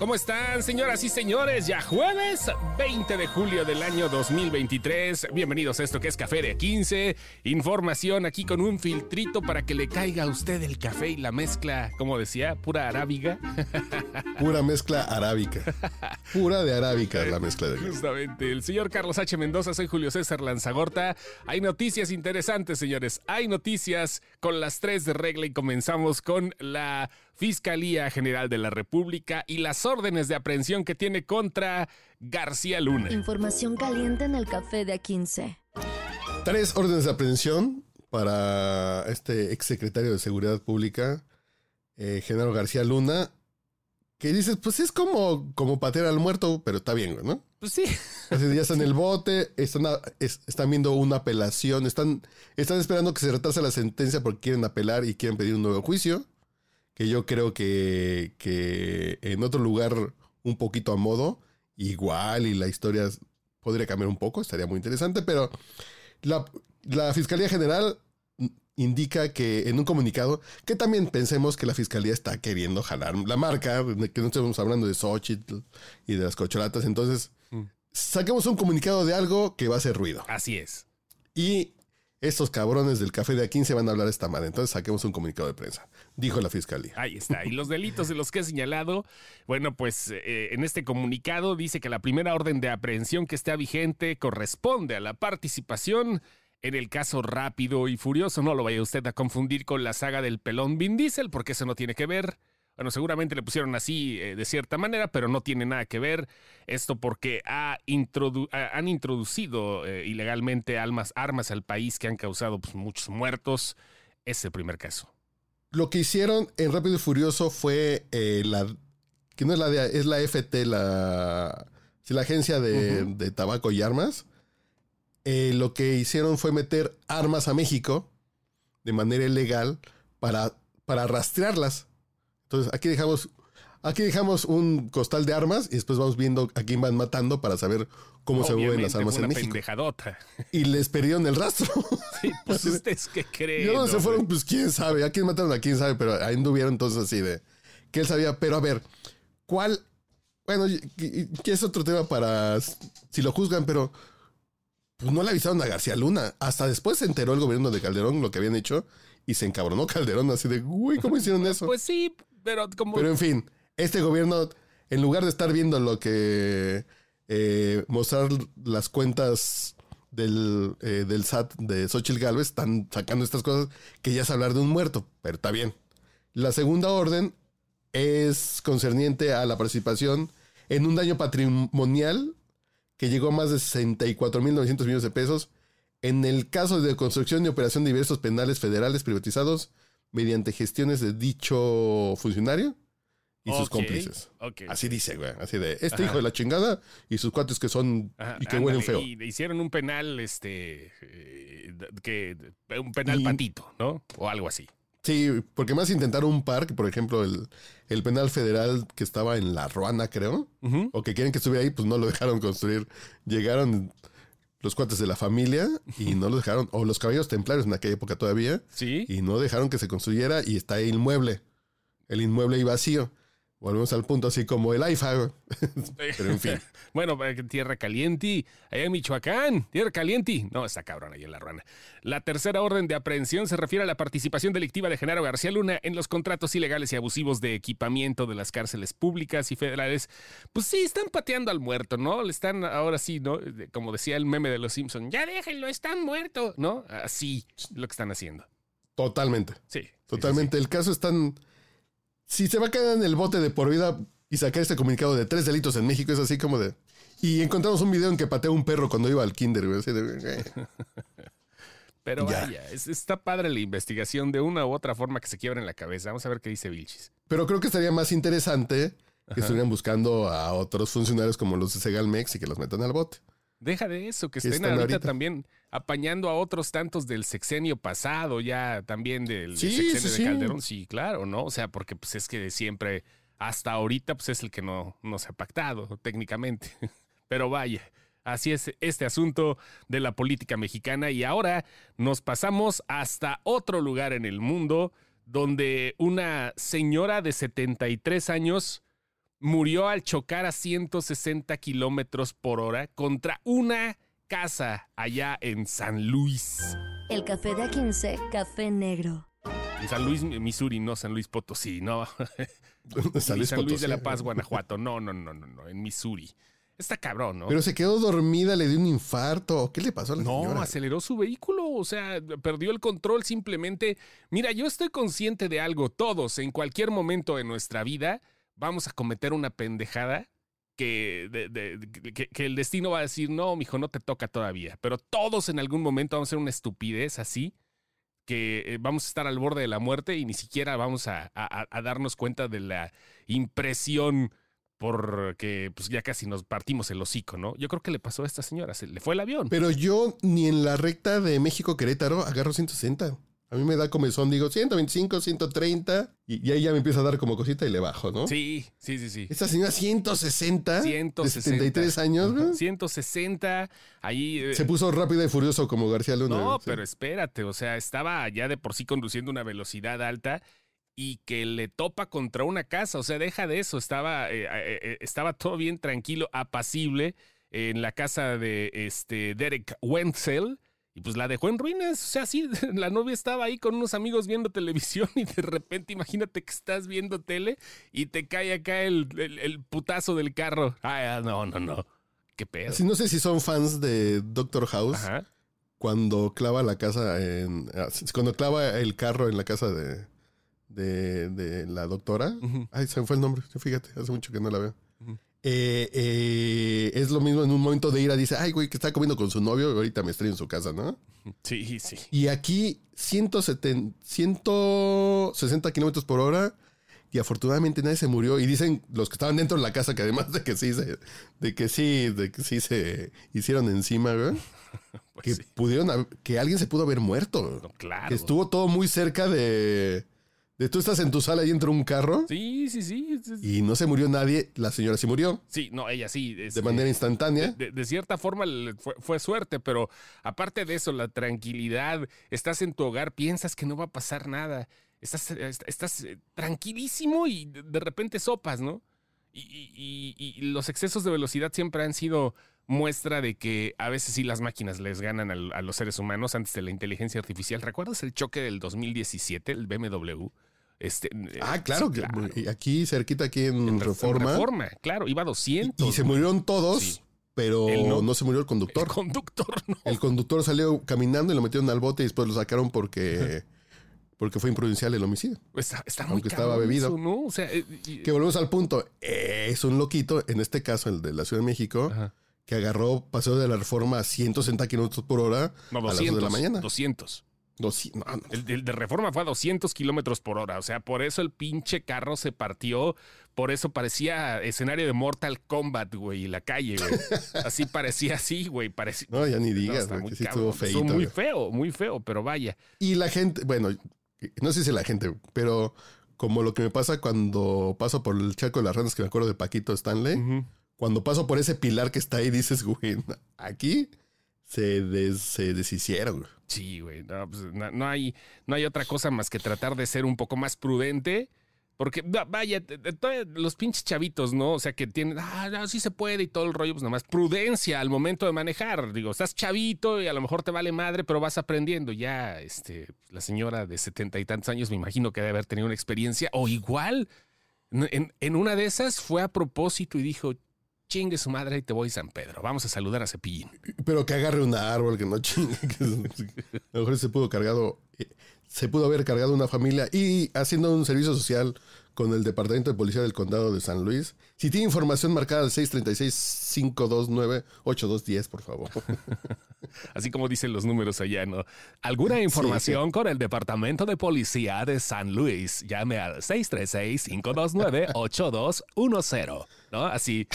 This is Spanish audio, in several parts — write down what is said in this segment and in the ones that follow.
¿Cómo están, señoras y señores? Ya jueves 20 de julio del año 2023. Bienvenidos a esto que es Café de 15. Información aquí con un filtrito para que le caiga a usted el café y la mezcla, como decía, pura arábiga. Pura mezcla arábica. Pura de arábica la mezcla de Justamente. El señor Carlos H. Mendoza, soy Julio César Lanzagorta. Hay noticias interesantes, señores. Hay noticias con las tres de regla y comenzamos con la Fiscalía General de la República y las órdenes de aprehensión que tiene contra García Luna. Información caliente en el café de A15. Tres órdenes de aprehensión para este exsecretario de Seguridad Pública, eh, Genaro García Luna, que dices, pues es como, como patear al muerto, pero está bien, ¿no? Pues sí. Así ya están en el bote, están, están viendo una apelación, están, están esperando que se retrase la sentencia porque quieren apelar y quieren pedir un nuevo juicio que yo creo que, que en otro lugar un poquito a modo, igual y la historia podría cambiar un poco, estaría muy interesante, pero la, la Fiscalía General indica que en un comunicado, que también pensemos que la Fiscalía está queriendo jalar la marca, que no estamos hablando de Xochitl y de las cocholatas, entonces mm. saquemos un comunicado de algo que va a hacer ruido. Así es. Y estos cabrones del café de A15 van a hablar esta madre. Entonces saquemos un comunicado de prensa, dijo la fiscalía. Ahí está. Y los delitos de los que he señalado, bueno, pues eh, en este comunicado dice que la primera orden de aprehensión que está vigente corresponde a la participación en el caso rápido y furioso. No lo vaya usted a confundir con la saga del pelón Vin Diesel, porque eso no tiene que ver. Bueno, seguramente le pusieron así eh, de cierta manera, pero no tiene nada que ver esto porque ha han introducido eh, ilegalmente armas, armas al país que han causado pues, muchos muertos. Es el primer caso. Lo que hicieron en Rápido y Furioso fue eh, la... que no es la de, es la FT, la, la agencia de, tabaco y armas. lo que hicieron fue meter armas a México de manera ilegal para, para rastrearlas. Entonces aquí dejamos, aquí dejamos un costal de armas y después vamos viendo a quién van matando para saber cómo se mueven las armas en México. Y les perdieron el rastro. Sí, pues ustedes qué creen. ¿Y dónde se fueron? Pues quién sabe. A quién mataron, a quién sabe, pero ahí anduvieron entonces así de que él sabía. Pero a ver, ¿cuál? Bueno, que es otro tema para si lo juzgan, pero pues no le avisaron a García Luna. Hasta después se enteró el gobierno de Calderón lo que habían hecho y se encabronó Calderón así de, uy, ¿cómo hicieron eso? Pues sí, pero en fin, este gobierno, en lugar de estar viendo lo que... Eh, mostrar las cuentas del, eh, del SAT de Xochitl Galvez, están sacando estas cosas que ya es hablar de un muerto, pero está bien. La segunda orden es concerniente a la participación en un daño patrimonial que llegó a más de 64.900 millones de pesos en el caso de construcción y operación de diversos penales federales privatizados mediante gestiones de dicho funcionario y sus cómplices. Así dice, güey. Así de este hijo de la chingada y sus cuates que son y que huelen feo. Y hicieron un penal, este, eh, que un penal patito, ¿no? O algo así. Sí, porque más intentaron un par, que por ejemplo el, el penal federal que estaba en La Ruana, creo, o que quieren que estuviera ahí, pues no lo dejaron construir. Llegaron los cuates de la familia y no lo dejaron, o los caballos templarios en aquella época todavía. Sí. Y no dejaron que se construyera y está ahí el inmueble. El inmueble ahí vacío. Volvemos al punto así como el AIFA. Pero en fin. bueno, tierra caliente. Allá en Michoacán, tierra caliente. No, está cabrón ahí en la ruana. La tercera orden de aprehensión se refiere a la participación delictiva de Genaro García Luna en los contratos ilegales y abusivos de equipamiento de las cárceles públicas y federales. Pues sí, están pateando al muerto, ¿no? Le están ahora sí, ¿no? Como decía el meme de los Simpson, ya déjenlo, están muerto, ¿no? Así lo que están haciendo. Totalmente. Sí. Totalmente. El caso es tan si se va a quedar en el bote de por vida y sacar este comunicado de tres delitos en México, es así como de. Y encontramos un video en que pateó un perro cuando iba al kinder, güey. Pero vaya, está padre la investigación de una u otra forma que se quiebra en la cabeza. Vamos a ver qué dice Vilchis. Pero creo que estaría más interesante que estuvieran buscando a otros funcionarios como los de Segalmex y que los metan al bote. Deja de eso, que estén, ahorita, también apañando a otros tantos del sexenio pasado, ya también del, sexenio de Calderón. Sí, claro, ¿no? O sea, porque pues es que siempre hasta ahorita pues es el que no, no se ha pactado técnicamente. Pero vaya, así es este asunto de la política mexicana y ahora nos pasamos hasta otro lugar en el mundo donde una señora de 73 años murió al chocar a 160 kilómetros por hora contra una casa allá en San Luis. El café de A15, café negro. En San Luis, Missouri, no San Luis Potosí, no. San Luis, San Luis Potosí. de la Paz, Guanajuato. No, no, no, no, no, en Missouri. Está cabrón, ¿no? Pero se quedó dormida, le dio un infarto. ¿Qué le pasó a la No, señora? aceleró su vehículo, o sea, perdió el control simplemente. Mira, yo estoy consciente de algo, todos, en cualquier momento de nuestra vida, vamos a cometer una pendejada que, que, el destino va a decir, no, mijo, no te toca todavía. Pero todos en algún momento vamos a hacer una estupidez así, que eh, vamos a estar al borde de la muerte y ni siquiera vamos a, a- a darnos cuenta de la impresión porque pues ya casi nos partimos el hocico, ¿no? Yo creo que le pasó a esta señora, se le fue el avión. Pero yo ni en la recta de México-Querétaro agarro 160. A mí me da comezón, digo 125, 130 y, y ahí ya me empieza a dar como cosita y le bajo, ¿no? Sí, sí, sí, sí. Esta señora 160, 160. de 73 años, güey. 160, ahí... eh, Se puso rápida y furioso como García Luna. no, sí. pero espérate, o sea, estaba ya de por sí conduciendo una velocidad alta y que le topa contra una casa, o sea, deja de eso, estaba, eh, eh, estaba todo bien tranquilo, apacible en la casa de este Derek Wenzel. Y pues la dejó en ruinas. O sea, sí, la novia estaba ahí con unos amigos viendo televisión y de repente imagínate que estás viendo tele y te cae acá el, el- el putazo del carro. Ah, no, no, no. Qué pedo. Sí, no sé si son fans de Doctor House Ajá. cuando clava la casa en. ah, Cuando clava el carro en la casa de, de, de la doctora. Ay, se me fue el nombre. Fíjate, hace mucho que no la veo. Eh, eh, es lo mismo en un momento de ira. Dice, ay, güey, que está comiendo con su novio. Ahorita me estrello en su casa, ¿no? Sí, sí. Y aquí 170, 160 kilómetros por hora. Y afortunadamente nadie se murió. Y dicen los que estaban dentro de la casa que además de que sí se, de que sí, de que sí se hicieron encima, güey. Pues que sí. pudieron, que alguien se pudo haber muerto. No, claro. Que estuvo todo muy cerca de tú estás en tu sala y entra un carro Sí, sí, sí. y no se murió nadie. La señora sí murió Sí, no, ella sí. de este, manera instantánea. de, de cierta forma fue, fue suerte, pero aparte de eso, la tranquilidad, estás en tu hogar, piensas que no va a pasar nada, estás, est- estás eh, tranquilísimo y de repente sopas, ¿no? Y, y- y- y los excesos de velocidad siempre han sido muestra de que a veces sí las máquinas les ganan a, los seres humanos antes de la inteligencia artificial. ¿Recuerdas el choque del 2017, el BMW? Este, eh, Ah, claro, sí, aquí cerquita, aquí en, En Re- en Reforma. Reforma, claro, iba a 200. Y se murieron todos, Sí. pero no. no. se murió el conductor. El conductor, no. El conductor salió caminando y lo metieron al bote y después lo sacaron porque, porque fue imprudencial el homicidio. Está, está muy Aunque estaba bebido. eso, ¿no? O sea, eh, y- Que volvemos al punto. Es un loquito, en este caso el de la Ciudad de México, Ajá. que agarró paseo de la reforma a 160 kilómetros por hora no, a las 200. 2 de la mañana. 200. No, no. El, el de reforma fue a 200 kilómetros por hora. O sea, por eso el pinche carro se partió. Por eso parecía escenario de Mortal Kombat, güey, la calle, güey. Así parecía así, güey. Parecía. No, ya ni No, digas, está güey, muy que sí cabrón. estuvo feito. Estuvo muy güey. feo, muy feo, pero vaya. Y la gente, bueno, no sé si la gente, pero como lo que me pasa cuando paso por el charco de las ranas, que me acuerdo de Paquito Stanley, cuando paso por ese pilar que está ahí, dices, güey, aquí se, des- se deshicieron. güey. Sí, güey. No, pues, no- hay, no hay otra cosa más que tratar de ser un poco más prudente. Porque, va- vaya, los pinches chavitos, ¿no? O sea, que tienen, ah, sí se puede y todo el rollo, pues nada más prudencia al momento de manejar. Digo, estás chavito y a lo mejor te vale madre, pero vas aprendiendo. Ya, este, la señora de setenta y tantos años me imagino que debe haber tenido una experiencia. O igual, en una de esas fue a propósito y dijo, chingue su madre y te voy San Pedro. Vamos a saludar a Cepillín. Pero que agarre un árbol, que no chingue. a lo mejor se pudo cargado, eh, se pudo haber cargado una familia y haciendo un servicio social con el Departamento de Policía del Condado de San Luis. Si tiene información marcada al 636-529-8210, por favor. Así como dicen los números allá, ¿no? ¿Alguna información con el Departamento de Policía de San Luis? Llame al 636-529-8210, ¿no? Así,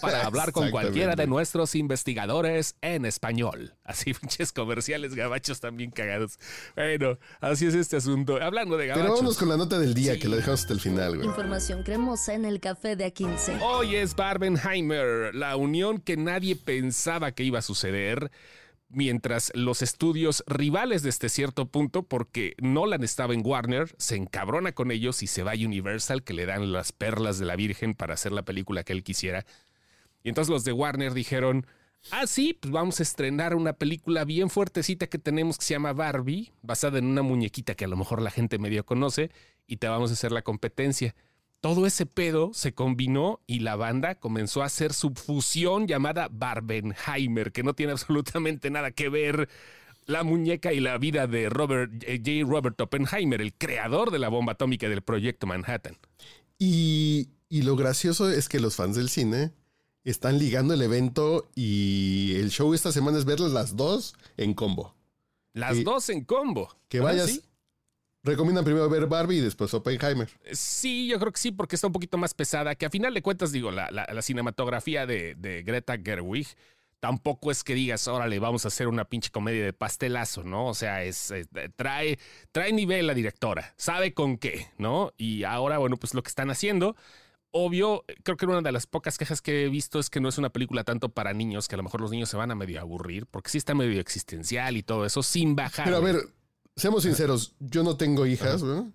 para hablar con cualquiera de nuestros investigadores en español. Así, pinches comerciales gabachos también cagados. Bueno, así es este asunto. Hablando de gabachos. Pero vámonos con la nota del día, que la dejamos hasta el final, güey. Información cremosa en el café de A15. Hoy es Barbenheimer, la unión que nadie pensaba que iba a suceder mientras los estudios rivales desde cierto punto, porque Nolan estaba en Warner, se encabrona con ellos y se va a Universal, que le dan las perlas de la Virgen para hacer la película que él quisiera. Y entonces los de Warner dijeron, ah, sí, pues vamos a estrenar una película bien fuertecita que tenemos que se llama Barbie, basada en una muñequita que a lo mejor la gente medio conoce, y te vamos a hacer la competencia todo ese pedo se combinó y la banda comenzó a hacer su fusión llamada Barbenheimer, que no tiene absolutamente nada que ver la muñeca y la vida de Robert eh, J. Robert Oppenheimer, el creador de la bomba atómica del proyecto Manhattan. Y, y lo gracioso es que los fans del cine están ligando el evento y el show esta semana es verlas las dos en combo. Las Y- dos en combo. Que ¿Ah, vayas. sí? Recomiendan primero ver Barbie y después Oppenheimer. Sí, yo creo que sí, porque está un poquito más pesada, que a final de cuentas, digo, la, la- la cinematografía de, de Greta Gerwig tampoco es que digas, órale, vamos a hacer una pinche comedia de pastelazo, ¿no? O sea, es, es- trae, trae nivel la directora, sabe con qué, ¿no? Y ahora, bueno, pues lo que están haciendo, obvio, creo que una de las pocas quejas que he visto es que no es una película tanto para niños, que a lo mejor los niños se van a medio aburrir, porque sí está medio existencial y todo eso, sin bajar. Pero a ver, seamos sinceros, yo no tengo hijas, ¿no?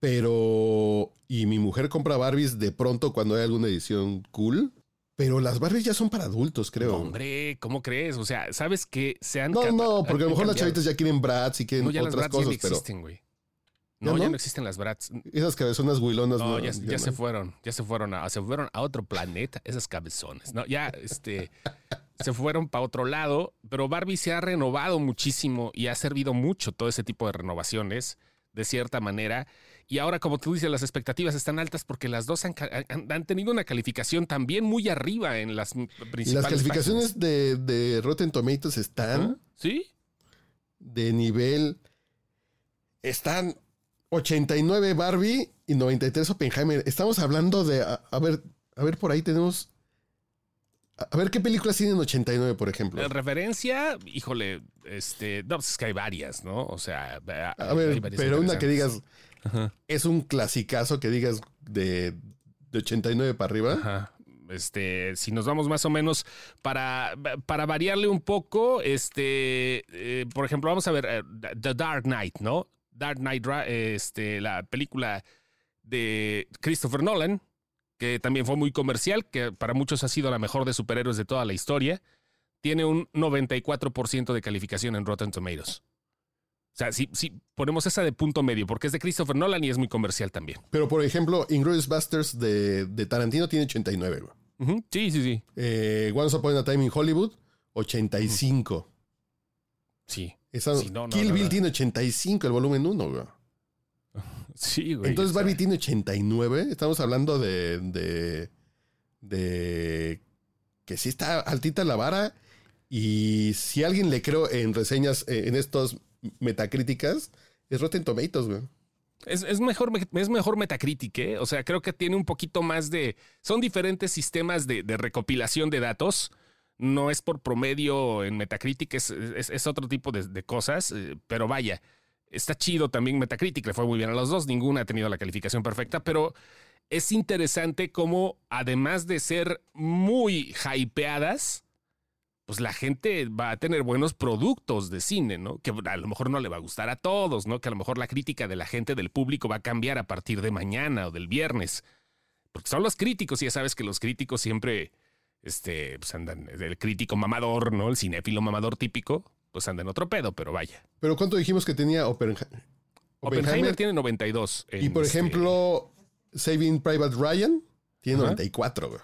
Pero. Y mi mujer compra Barbies de pronto cuando hay alguna edición cool. Pero las Barbies ya son para adultos, creo. No, hombre, ¿cómo crees? O sea, ¿sabes que se han No, no, porque a lo mejor las chavitas ya quieren brats y quieren No, ya las otras Bratz cosas, no pero existen, güey. No, ¿Ya ya no? existen las Bratz. esas cabezonas huilonas No, ya, ya ya se fueron, ya se fueron a, se fueron a otro planeta, esas cabezones. No, ya, este, se fueron para otro lado, pero Barbie se ha renovado muchísimo y ha servido mucho todo ese tipo de renovaciones, de cierta manera. Y ahora, como tú dices, las expectativas están altas porque las dos han, han- han tenido una calificación también muy arriba en las principales las calificaciones de, de Rotten Tomatoes están. ¿Sí? de nivel. Están 89 Barbie y 93 Oppenheimer. Estamos hablando de. A, a ver, a ver, por ahí tenemos. A, a ver qué películas tienen 89, por ejemplo. En referencia, híjole, este, no, pues es que hay varias, ¿no? O sea, A hay ver, varias pero una que digas. Ajá. Es un clasicazo que digas de, de 89 para arriba. Ajá. Este, si nos vamos más o menos para, para variarle un poco, este, eh, por ejemplo, vamos a ver eh, The Dark Knight, ¿no? Dark Knight, este, la película de Christopher Nolan, que también fue muy comercial, que para muchos ha sido la mejor de superhéroes de toda la historia, tiene un 94% de calificación en Rotten Tomatoes. O sea, si, si ponemos esa de punto medio, porque es de Christopher Nolan y es muy comercial también. Pero por ejemplo, Inglourious Busters de, de Tarantino tiene 89. güey. Ujú, Sí, sí, sí. Eh, Once Upon a Time in Hollywood, 85. Sí. Esa- Sí, no, no, Kill Bill tiene 85, el volumen 1, güey. Sí, güey. Entonces o sea, Barbie tiene 89. Estamos hablando de, de, de que sí está altita la vara. Y si alguien le creo en reseñas, eh, en estos metacríticas, es Rotten Tomatoes, güey. Es, es mejor, es mejor Metacritic, ¿eh? O sea, creo que tiene un poquito más de. Son diferentes sistemas de, de recopilación de datos. No es por promedio en Metacritic, es, es- otro tipo de, de cosas, eh, pero vaya, está chido también Metacritic, le fue muy bien a los dos, ninguna ha tenido la calificación perfecta, pero es interesante cómo, además de ser muy hypeadas, pues la gente va a tener buenos productos de cine, ¿no? Que a lo mejor no le va a gustar a todos, ¿no? Que a lo mejor la crítica de la gente, del público, va a cambiar a partir de mañana o del viernes. Porque son los críticos, y ya sabes que los críticos siempre, este, pues andan, el crítico mamador, ¿no? El cinéfilo mamador típico, pues anda en otro pedo, pero vaya. Pero ¿cuánto dijimos que tenía Oppenhe- Oppenheimer, tiene 92. en Y por este- ejemplo, Saving Private Ryan tiene Ajá. 94, güey.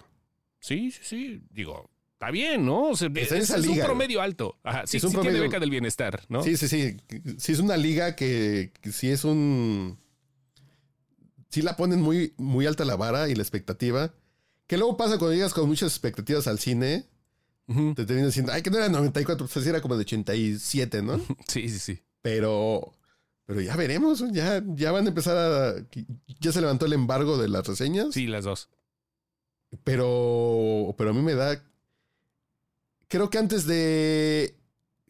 Sí, sí, sí. Digo, está bien, ¿no? O sea, es, esa es un promedio alto. Ajá, sí, Es un sí tiene promedio- beca del bienestar, ¿no? Sí, sí, sí. Sí es una liga que, que sí es un... Sí la ponen muy, muy alta la vara y la expectativa. Que luego pasa cuando llegas con muchas expectativas al cine. Te terminan diciendo, ay, que no era 94, pues así era como de 87, ¿no? Sí, sí, sí. Pero, pero ya veremos, ya, ya van a empezar a... Ya se levantó el embargo de las reseñas. Sí, las dos. Pero, pero a mí me da. Creo que antes de.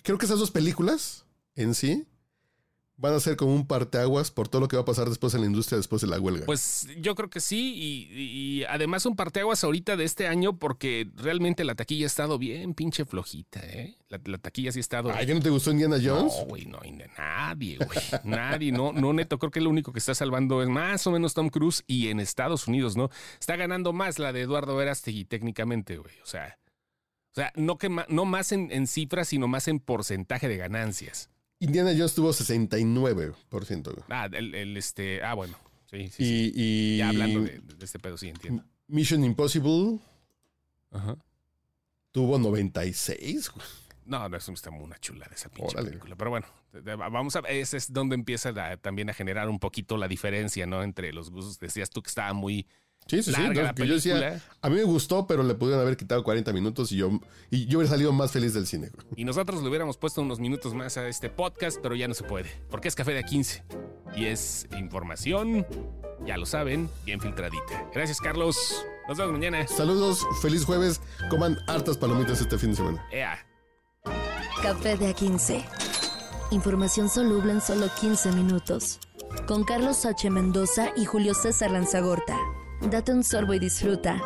Creo que esas dos películas en sí van a ser como un parteaguas por todo lo que va a pasar después en la industria después de la huelga. Pues yo creo que sí, y, y además un parteaguas ahorita de este año porque realmente la taquilla ha estado bien pinche flojita, ¿eh? La, la taquilla sí ha estado... Ay, ¿que no te gustó Indiana Jones? No, güey, no, nadie, güey. Nadie, no, no, neto, creo que lo único que está salvando es más o menos Tom Cruise y en Estados Unidos, ¿no? Está ganando más la de Eduardo Verástegui técnicamente, güey. O sea, o sea, no, que no más en, en cifras, sino más en porcentaje de ganancias. Indiana Jones tuvo 69%. güey. Ah, el, el, este, ah, bueno. Sí, sí, sí. Y, Ya hablando de, de este pedo, sí, entiendo. Mission Impossible Ajá. tuvo 96. güey. No, no, eso está muy una chula de esa pinche Órale. película. Pero bueno, vamos a ese es donde empieza la- también a generar un poquito la diferencia, ¿no? Entre los gustos. Decías tú que estaba muy Sí, sí, sí. no, la que yo decía, a mí me gustó, pero le pudieron haber quitado 40 minutos y yo, y yo hubiera salido más feliz del cine. Y nosotros le hubiéramos puesto unos minutos más a este podcast, pero ya no se puede. Porque es café de A15. Y es información, ya lo saben, bien filtradita. Gracias, Carlos. Nos vemos mañana. Saludos, feliz jueves. Coman hartas palomitas este fin de semana. Ea. Café de A15. Información soluble en solo 15 minutos. Con Carlos H. Mendoza y Julio César Lanzagorta. Date un sorbo y disfruta.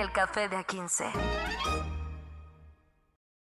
El café de A15.